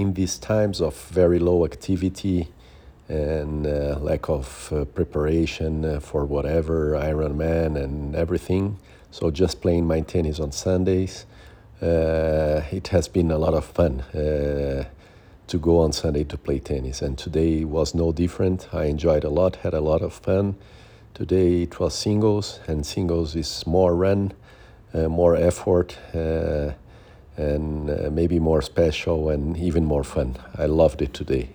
in these times of very low activity and uh, lack of uh, preparation uh, for whatever Ironman and everything. So just playing my tennis on Sundays. Uh, it has been a lot of fun uh, to go on Sunday to play tennis, and today was no different. I enjoyed a lot, had a lot of fun. Today it was singles, and singles is more run, uh, more effort, and uh, maybe more special and even more fun. I loved it today.